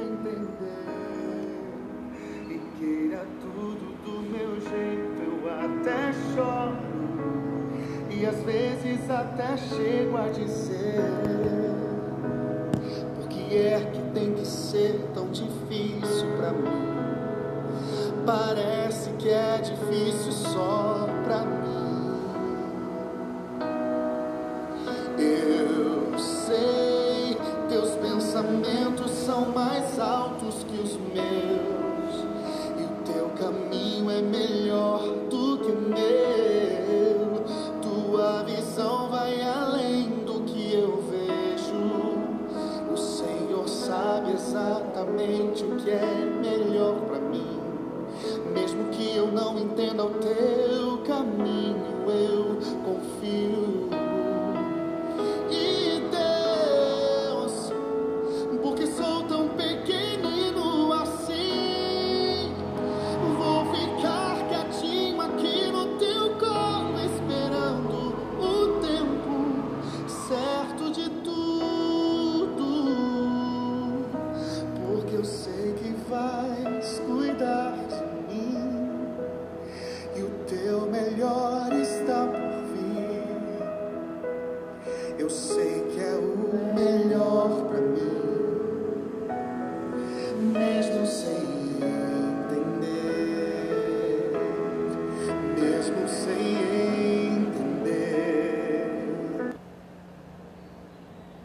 entender e queira tudo do meu jeito, eu até choro e às vezes até chego a dizer por que é que tem que ser tão difícil pra mim? Parece que é difícil só pra mim. Eu sei, teus pensamentos são mais altos que os meus, e o teu caminho é melhor do que o meu. Tua visão vai além do que eu vejo. O Senhor sabe exatamente o que é melhor para mim. Mesmo que eu não entenda o teu caminho, vais cuidar de mim e o teu melhor está por vir. Eu sei que é o melhor.